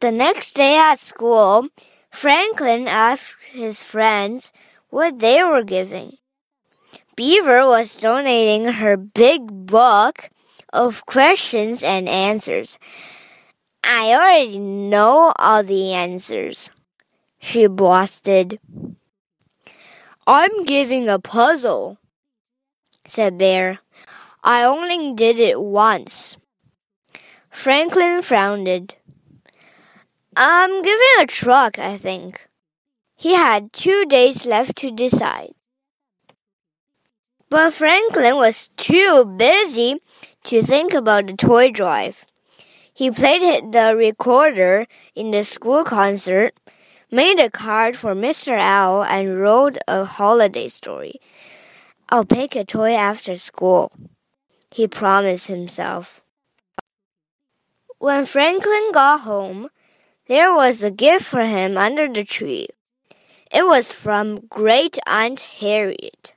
The next day at school, Franklin asked his friends what they were giving. Beaver was donating her big book of questions and answers. I already know all the answers, she boasted. I'm giving a puzzle, said Bear. I only did it once. Franklin frowned. I'm giving a truck, I think. He had two days left to decide. But Franklin was too busy to think about the toy drive. He played the recorder in the school concert, made a card for Mr. Owl, and wrote a holiday story. I'll pick a toy after school, he promised himself. When Franklin got home, there was a gift for him under the tree. It was from Great Aunt Harriet.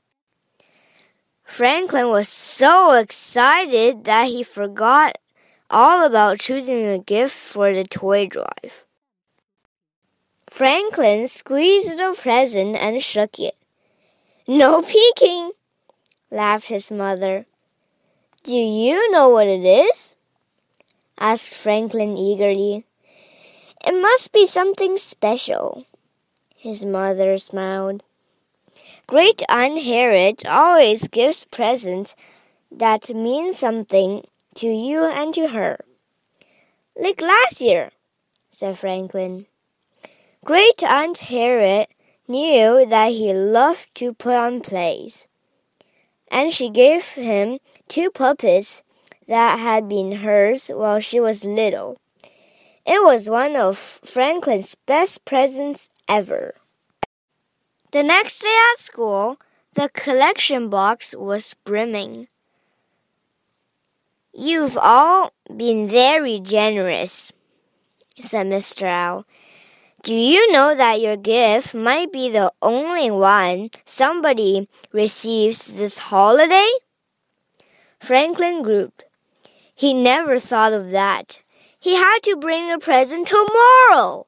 Franklin was so excited that he forgot all about choosing a gift for the toy drive. Franklin squeezed the present and shook it. No peeking, laughed his mother. Do you know what it is? asked Franklin eagerly. Must be something special. His mother smiled. Great Aunt Harriet always gives presents that mean something to you and to her. Like last year, said Franklin. Great Aunt Harriet knew that he loved to put on plays, and she gave him two puppets that had been hers while she was little. It was one of Franklin's best presents ever. The next day at school, the collection box was brimming. You've all been very generous, said Mr. Owl. Do you know that your gift might be the only one somebody receives this holiday? Franklin groped. He never thought of that. He had to bring a present tomorrow.